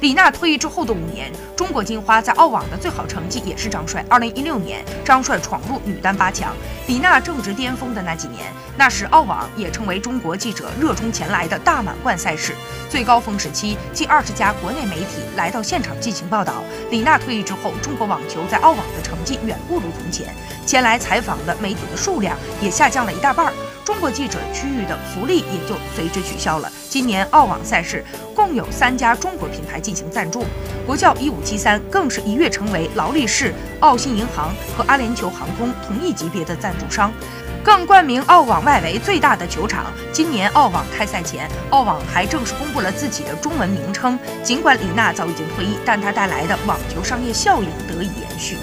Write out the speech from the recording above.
李娜退役之后的五年，中国金花在澳网的最好成绩也是张帅。二零一六年，张帅闯入女单八强，李娜正值巅峰的那几年，那时澳网也成为中国记者热衷前来的大满贯赛事。最高峰时期，近二十家国内媒体来到现场进行报道。李娜退役之后，中国网球在澳网的成绩远不如从前，前来采访的媒体的数量也下降了一大半儿。中国记者区域的福利也就随之取消了。今年澳网赛事共有三家中国品牌进行赞助，国窖一五七三更是一跃成为劳力士、澳新银行和阿联酋航空同一级别的赞助商，更冠名澳网外围最大的球场。今年澳网开赛前，澳网还正式公布了自己的中文名称。尽管李娜早已经退役，但她带来的网球商业效应得以延续。